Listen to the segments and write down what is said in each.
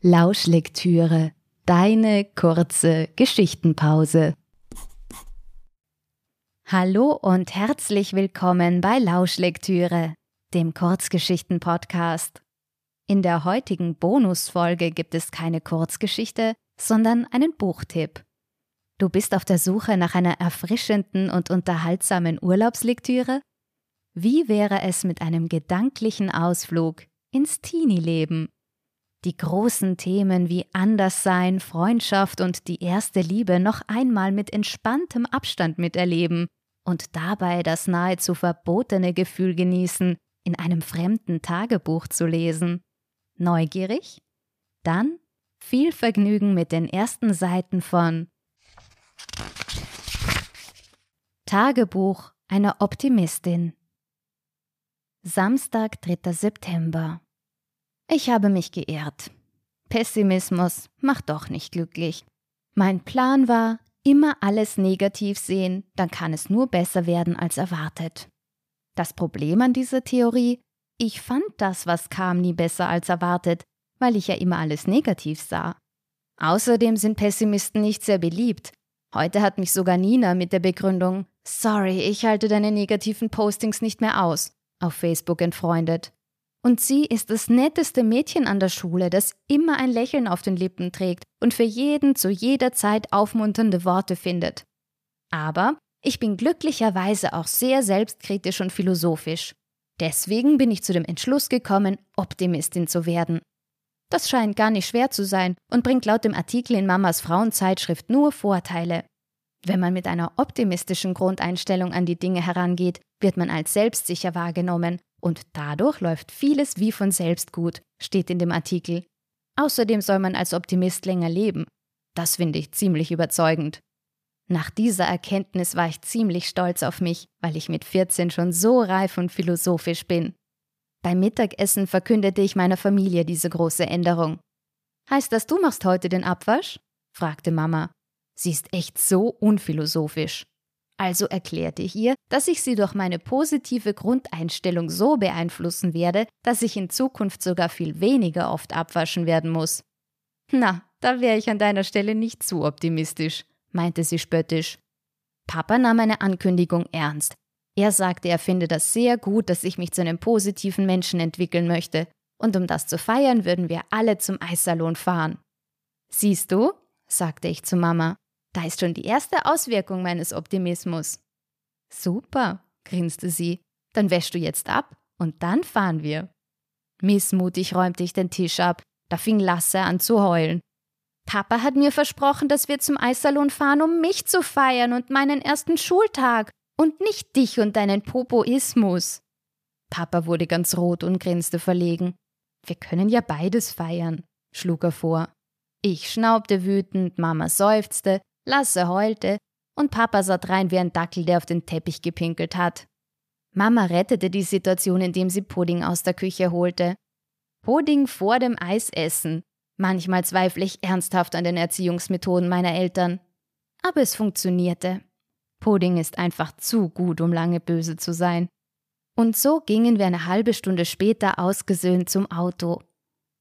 Lauschlektüre, deine kurze Geschichtenpause. Hallo und herzlich willkommen bei Lauschlektüre, dem Kurzgeschichten-Podcast. In der heutigen Bonusfolge gibt es keine Kurzgeschichte, sondern einen Buchtipp. Du bist auf der Suche nach einer erfrischenden und unterhaltsamen Urlaubslektüre? Wie wäre es mit einem gedanklichen Ausflug ins Teenie-Leben? Die großen Themen wie Anderssein, Freundschaft und die erste Liebe noch einmal mit entspanntem Abstand miterleben und dabei das nahezu verbotene Gefühl genießen, in einem fremden Tagebuch zu lesen. Neugierig? Dann viel Vergnügen mit den ersten Seiten von Tagebuch einer Optimistin. Samstag, 3. September. Ich habe mich geirrt. Pessimismus macht doch nicht glücklich. Mein Plan war, immer alles negativ sehen, dann kann es nur besser werden als erwartet. Das Problem an dieser Theorie, ich fand das, was kam, nie besser als erwartet, weil ich ja immer alles negativ sah. Außerdem sind Pessimisten nicht sehr beliebt. Heute hat mich sogar Nina mit der Begründung Sorry, ich halte deine negativen Postings nicht mehr aus auf Facebook entfreundet. Und sie ist das netteste Mädchen an der Schule, das immer ein Lächeln auf den Lippen trägt und für jeden zu jeder Zeit aufmunternde Worte findet. Aber ich bin glücklicherweise auch sehr selbstkritisch und philosophisch. Deswegen bin ich zu dem Entschluss gekommen, Optimistin zu werden. Das scheint gar nicht schwer zu sein und bringt laut dem Artikel in Mamas Frauenzeitschrift nur Vorteile. Wenn man mit einer optimistischen Grundeinstellung an die Dinge herangeht, wird man als selbstsicher wahrgenommen und dadurch läuft vieles wie von selbst gut, steht in dem Artikel. Außerdem soll man als Optimist länger leben. Das finde ich ziemlich überzeugend. Nach dieser Erkenntnis war ich ziemlich stolz auf mich, weil ich mit 14 schon so reif und philosophisch bin. Beim Mittagessen verkündete ich meiner Familie diese große Änderung. Heißt das, du machst heute den Abwasch? fragte Mama. Sie ist echt so unphilosophisch. Also erklärte ich ihr, dass ich sie durch meine positive Grundeinstellung so beeinflussen werde, dass ich in Zukunft sogar viel weniger oft abwaschen werden muss. Na, da wäre ich an deiner Stelle nicht zu optimistisch, meinte sie spöttisch. Papa nahm meine Ankündigung ernst. Er sagte, er finde das sehr gut, dass ich mich zu einem positiven Menschen entwickeln möchte, und um das zu feiern, würden wir alle zum Eissalon fahren. Siehst du, sagte ich zu Mama, da ist schon die erste Auswirkung meines Optimismus. Super, grinste sie. Dann wäschst du jetzt ab und dann fahren wir. Missmutig räumte ich den Tisch ab. Da fing Lasse an zu heulen. Papa hat mir versprochen, dass wir zum Eissalon fahren, um mich zu feiern und meinen ersten Schultag und nicht dich und deinen Popoismus. Papa wurde ganz rot und grinste verlegen. Wir können ja beides feiern, schlug er vor. Ich schnaubte wütend, Mama seufzte, Lasse heulte und Papa sah drein wie ein Dackel, der auf den Teppich gepinkelt hat. Mama rettete die Situation, indem sie Pudding aus der Küche holte. Pudding vor dem Eisessen. Manchmal zweifle ich ernsthaft an den Erziehungsmethoden meiner Eltern. Aber es funktionierte. Pudding ist einfach zu gut, um lange böse zu sein. Und so gingen wir eine halbe Stunde später ausgesöhnt zum Auto.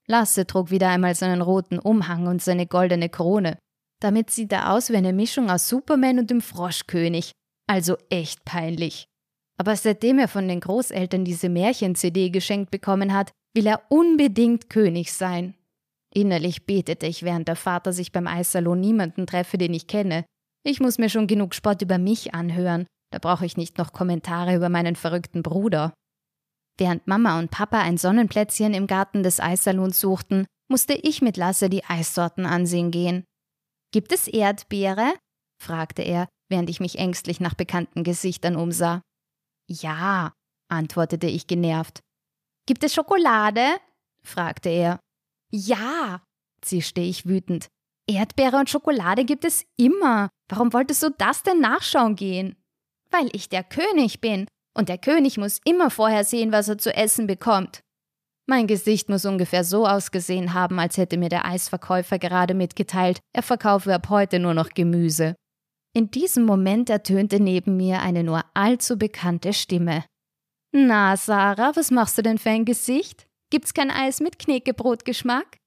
Lasse trug wieder einmal seinen roten Umhang und seine goldene Krone. Damit sieht er aus wie eine Mischung aus Superman und dem Froschkönig. Also echt peinlich. Aber seitdem er von den Großeltern diese Märchen-CD geschenkt bekommen hat, will er unbedingt König sein. Innerlich betete ich, während der Vater sich beim Eissalon niemanden treffe, den ich kenne. Ich muss mir schon genug Spott über mich anhören. Da brauche ich nicht noch Kommentare über meinen verrückten Bruder. Während Mama und Papa ein Sonnenplätzchen im Garten des Eissalons suchten, musste ich mit Lasse die Eissorten ansehen gehen. Gibt es Erdbeere? fragte er, während ich mich ängstlich nach bekannten Gesichtern umsah. Ja, antwortete ich genervt. Gibt es Schokolade? fragte er. Ja, zischte ich wütend. Erdbeere und Schokolade gibt es immer. Warum wolltest du das denn nachschauen gehen? Weil ich der König bin, und der König muss immer vorher sehen, was er zu essen bekommt. Mein Gesicht muss ungefähr so ausgesehen haben, als hätte mir der Eisverkäufer gerade mitgeteilt, er verkaufe ab heute nur noch Gemüse. In diesem Moment ertönte neben mir eine nur allzu bekannte Stimme. Na, Sarah, was machst du denn für ein Gesicht? Gibt's kein Eis mit Knäckebrotgeschmack?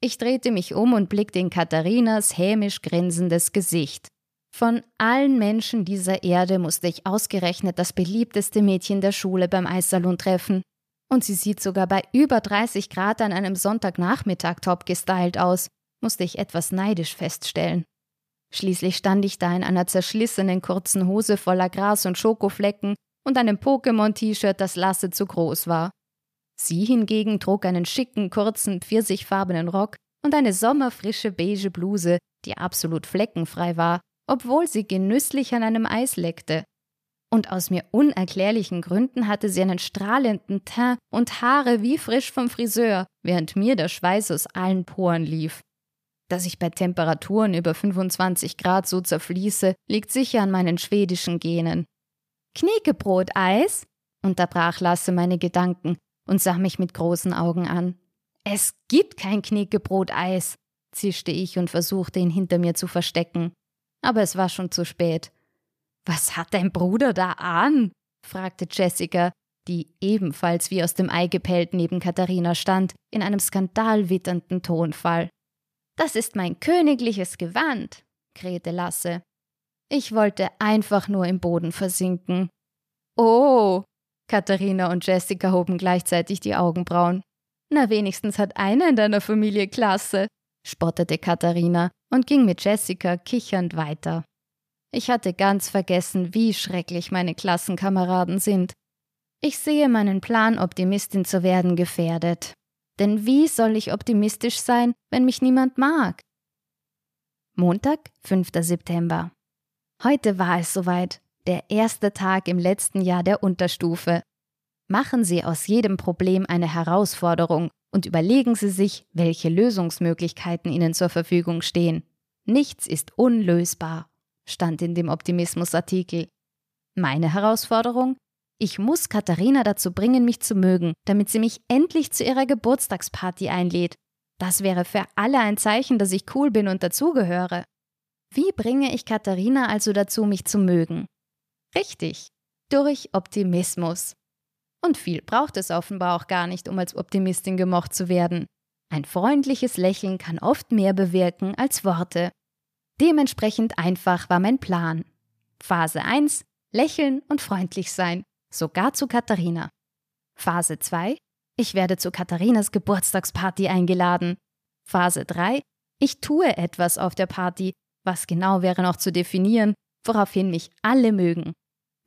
Ich drehte mich um und blickte in Katharinas hämisch grinsendes Gesicht. Von allen Menschen dieser Erde musste ich ausgerechnet das beliebteste Mädchen der Schule beim Eissalon treffen. Und sie sieht sogar bei über 30 Grad an einem Sonntagnachmittag top gestylt aus, musste ich etwas neidisch feststellen. Schließlich stand ich da in einer zerschlissenen kurzen Hose voller Gras und Schokoflecken und einem Pokémon-T-Shirt, das Lasse zu groß war. Sie hingegen trug einen schicken, kurzen, pfirsichfarbenen Rock und eine sommerfrische beige Bluse, die absolut fleckenfrei war, obwohl sie genüsslich an einem Eis leckte. Und aus mir unerklärlichen Gründen hatte sie einen strahlenden Teint und Haare wie frisch vom Friseur, während mir der Schweiß aus allen Poren lief. Dass ich bei Temperaturen über 25 Grad so zerfließe, liegt sicher an meinen schwedischen Genen. Knekebrot-Eis? unterbrach Lasse meine Gedanken und sah mich mit großen Augen an. Es gibt kein Knekebrot-Eis, zischte ich und versuchte ihn hinter mir zu verstecken. Aber es war schon zu spät. Was hat dein Bruder da an? fragte Jessica, die ebenfalls wie aus dem Ei gepellt neben Katharina stand, in einem skandalwitternden Tonfall. Das ist mein königliches Gewand, krähte Lasse. Ich wollte einfach nur im Boden versinken. Oh! Katharina und Jessica hoben gleichzeitig die Augenbrauen. Na, wenigstens hat einer in deiner Familie Klasse, spottete Katharina und ging mit Jessica kichernd weiter. Ich hatte ganz vergessen, wie schrecklich meine Klassenkameraden sind. Ich sehe meinen Plan, Optimistin zu werden, gefährdet. Denn wie soll ich optimistisch sein, wenn mich niemand mag? Montag, 5. September. Heute war es soweit, der erste Tag im letzten Jahr der Unterstufe. Machen Sie aus jedem Problem eine Herausforderung und überlegen Sie sich, welche Lösungsmöglichkeiten Ihnen zur Verfügung stehen. Nichts ist unlösbar, stand in dem Optimismusartikel. Meine Herausforderung? Ich muss Katharina dazu bringen, mich zu mögen, damit sie mich endlich zu ihrer Geburtstagsparty einlädt. Das wäre für alle ein Zeichen, dass ich cool bin und dazugehöre. Wie bringe ich Katharina also dazu, mich zu mögen? Richtig, durch Optimismus. Und viel braucht es offenbar auch gar nicht, um als Optimistin gemocht zu werden. Ein freundliches Lächeln kann oft mehr bewirken als Worte. Dementsprechend einfach war mein Plan. Phase 1 Lächeln und freundlich sein, sogar zu Katharina. Phase 2 Ich werde zu Katharinas Geburtstagsparty eingeladen. Phase 3 Ich tue etwas auf der Party, was genau wäre noch zu definieren, woraufhin mich alle mögen.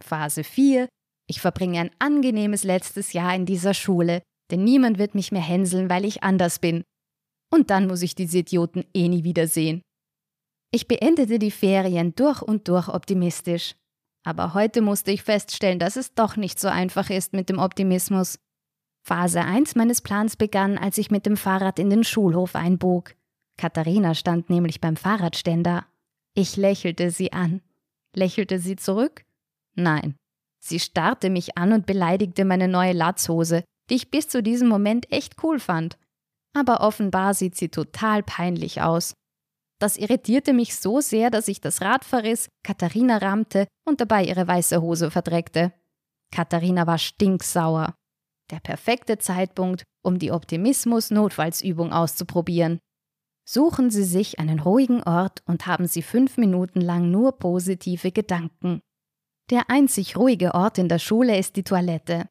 Phase 4. Ich verbringe ein angenehmes letztes Jahr in dieser Schule, denn niemand wird mich mehr hänseln, weil ich anders bin. Und dann muss ich diese Idioten eh nie wiedersehen. Ich beendete die Ferien durch und durch optimistisch. Aber heute musste ich feststellen, dass es doch nicht so einfach ist mit dem Optimismus. Phase 1 meines Plans begann, als ich mit dem Fahrrad in den Schulhof einbog. Katharina stand nämlich beim Fahrradständer. Ich lächelte sie an. Lächelte sie zurück? Nein. Sie starrte mich an und beleidigte meine neue Latzhose, die ich bis zu diesem Moment echt cool fand. Aber offenbar sieht sie total peinlich aus. Das irritierte mich so sehr, dass ich das Rad verriss, Katharina rammte und dabei ihre weiße Hose verdreckte. Katharina war stinksauer. Der perfekte Zeitpunkt, um die Optimismus-Notfallsübung auszuprobieren. Suchen Sie sich einen ruhigen Ort und haben Sie fünf Minuten lang nur positive Gedanken. Der einzig ruhige Ort in der Schule ist die Toilette.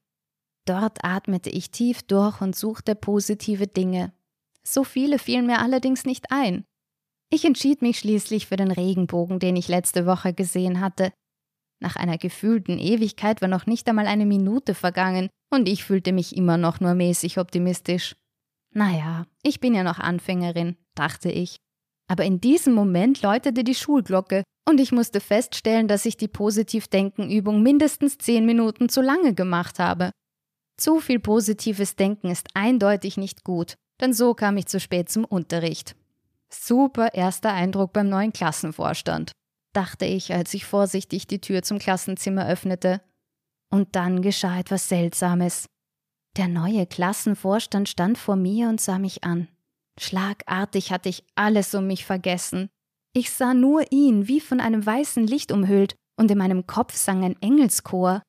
Dort atmete ich tief durch und suchte positive Dinge. So viele fielen mir allerdings nicht ein. Ich entschied mich schließlich für den Regenbogen, den ich letzte Woche gesehen hatte. Nach einer gefühlten Ewigkeit war noch nicht einmal eine Minute vergangen und ich fühlte mich immer noch nur mäßig optimistisch. Naja, ich bin ja noch Anfängerin, dachte ich. Aber in diesem Moment läutete die Schulglocke und ich musste feststellen, dass ich die Positivdenkenübung mindestens zehn Minuten zu lange gemacht habe. Zu viel positives Denken ist eindeutig nicht gut, denn so kam ich zu spät zum Unterricht. Super erster Eindruck beim neuen Klassenvorstand, dachte ich, als ich vorsichtig die Tür zum Klassenzimmer öffnete. Und dann geschah etwas Seltsames. Der neue Klassenvorstand stand vor mir und sah mich an. Schlagartig hatte ich alles um mich vergessen. Ich sah nur ihn, wie von einem weißen Licht umhüllt, und in meinem Kopf sang ein Engelschor.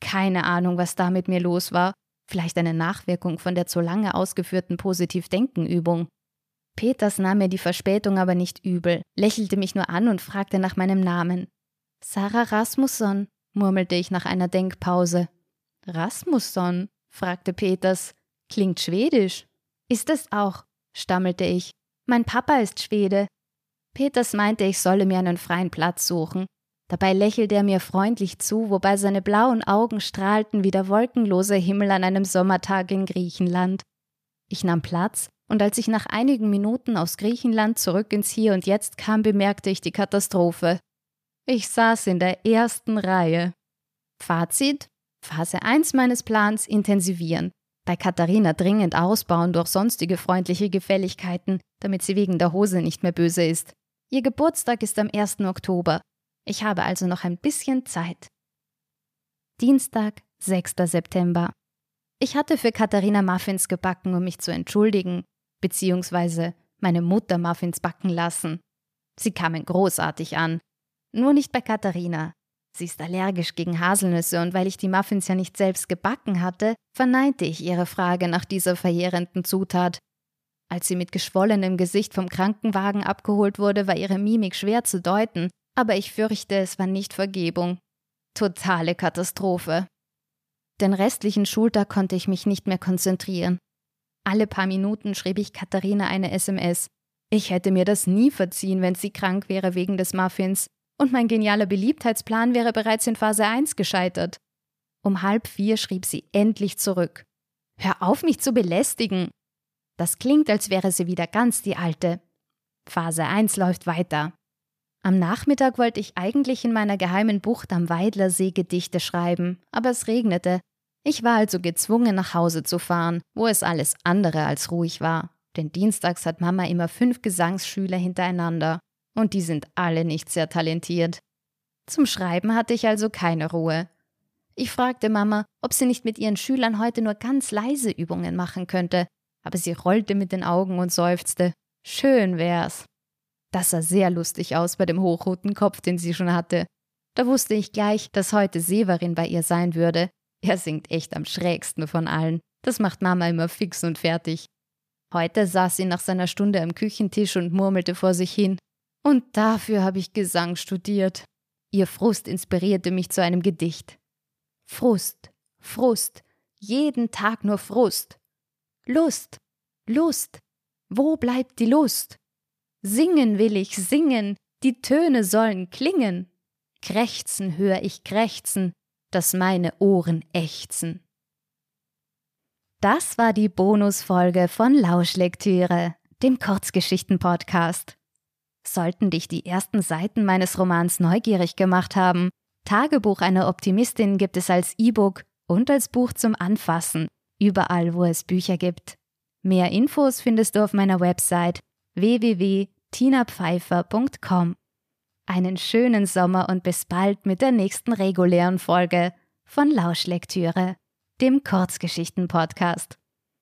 Keine Ahnung, was da mit mir los war. Vielleicht eine Nachwirkung von der zu lange ausgeführten Positivdenkenübung. Peters nahm mir die Verspätung aber nicht übel, lächelte mich nur an und fragte nach meinem Namen. Sarah Rasmusson, murmelte ich nach einer Denkpause. Rasmusson? fragte Peters. Klingt schwedisch. Ist es auch, stammelte ich. Mein Papa ist Schwede. Peters meinte, ich solle mir einen freien Platz suchen. Dabei lächelte er mir freundlich zu, wobei seine blauen Augen strahlten wie der wolkenlose Himmel an einem Sommertag in Griechenland. Ich nahm Platz, und als ich nach einigen Minuten aus Griechenland zurück ins Hier und Jetzt kam, bemerkte ich die Katastrophe. Ich saß in der ersten Reihe. Fazit: Phase 1 meines Plans intensivieren. Bei Katharina dringend ausbauen durch sonstige freundliche Gefälligkeiten, damit sie wegen der Hose nicht mehr böse ist. Ihr Geburtstag ist am 1. Oktober. Ich habe also noch ein bisschen Zeit. Dienstag, 6. September. Ich hatte für Katharina Muffins gebacken, um mich zu entschuldigen, beziehungsweise meine Mutter Muffins backen lassen. Sie kamen großartig an. Nur nicht bei Katharina. Sie ist allergisch gegen Haselnüsse und weil ich die Muffins ja nicht selbst gebacken hatte, verneinte ich ihre Frage nach dieser verheerenden Zutat. Als sie mit geschwollenem Gesicht vom Krankenwagen abgeholt wurde, war ihre Mimik schwer zu deuten, aber ich fürchte, es war nicht Vergebung. Totale Katastrophe. Den restlichen Schultag konnte ich mich nicht mehr konzentrieren. Alle paar Minuten schrieb ich Katharina eine SMS. Ich hätte mir das nie verziehen, wenn sie krank wäre wegen des Muffins, und mein genialer Beliebtheitsplan wäre bereits in Phase 1 gescheitert. Um halb vier schrieb sie endlich zurück. Hör auf, mich zu belästigen. Das klingt, als wäre sie wieder ganz die alte. Phase 1 läuft weiter. Am Nachmittag wollte ich eigentlich in meiner geheimen Bucht am Weidlersee Gedichte schreiben, aber es regnete. Ich war also gezwungen, nach Hause zu fahren, wo es alles andere als ruhig war. Denn dienstags hat Mama immer fünf Gesangsschüler hintereinander, und die sind alle nicht sehr talentiert. Zum Schreiben hatte ich also keine Ruhe. Ich fragte Mama, ob sie nicht mit ihren Schülern heute nur ganz leise Übungen machen könnte, aber sie rollte mit den Augen und seufzte. Schön wär's. Das sah sehr lustig aus bei dem hochroten Kopf, den sie schon hatte. Da wusste ich gleich, dass heute Severin bei ihr sein würde. Er singt echt am schrägsten von allen. Das macht Mama immer fix und fertig. Heute saß sie nach seiner Stunde am Küchentisch und murmelte vor sich hin. Und dafür habe ich Gesang studiert. Ihr Frust inspirierte mich zu einem Gedicht. Frust, Frust, jeden Tag nur Frust. Lust, Lust, wo bleibt die Lust? Singen will ich singen, die Töne sollen klingen. Krächzen hör ich krächzen, dass meine Ohren ächzen. Das war die Bonusfolge von Lauschlektüre, dem Kurzgeschichten-Podcast. Sollten dich die ersten Seiten meines Romans neugierig gemacht haben, Tagebuch einer Optimistin gibt es als E-Book und als Buch zum Anfassen, überall wo es Bücher gibt. Mehr Infos findest du auf meiner Website www tinapfeifer.com. Einen schönen Sommer und bis bald mit der nächsten regulären Folge von Lauschlektüre, dem Kurzgeschichten-Podcast.